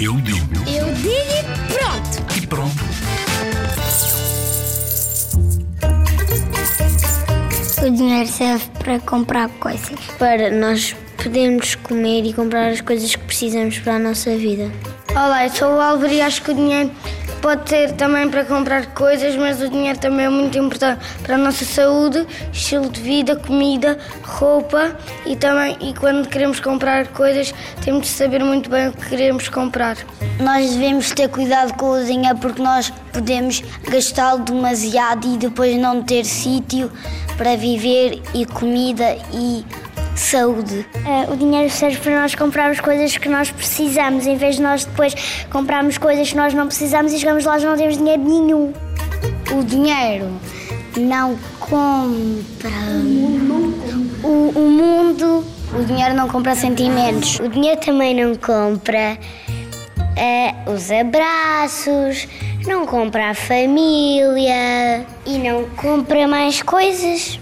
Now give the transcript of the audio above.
Eu digo Eu digo e pronto. e pronto. O dinheiro serve para comprar coisas. Para nós podermos comer e comprar as coisas que precisamos para a nossa vida. Olá, eu sou o Álvaro e acho que o dinheiro pode ser também para comprar coisas, mas o dinheiro também é muito importante para a nossa saúde, estilo de vida, comida, roupa e também e quando queremos comprar coisas temos de saber muito bem o que queremos comprar. Nós devemos ter cuidado com o dinheiro porque nós podemos gastá-lo demasiado e depois não ter sítio para viver e comida e saúde. É, o dinheiro serve para nós comprarmos coisas que nós precisamos, em vez de nós depois comprarmos coisas que nós não precisamos e chegamos lá e não temos dinheiro nenhum. O dinheiro não compra o, o mundo. O dinheiro não compra sentimentos. O dinheiro também não compra é, os abraços, não compra a família e não compra mais coisas.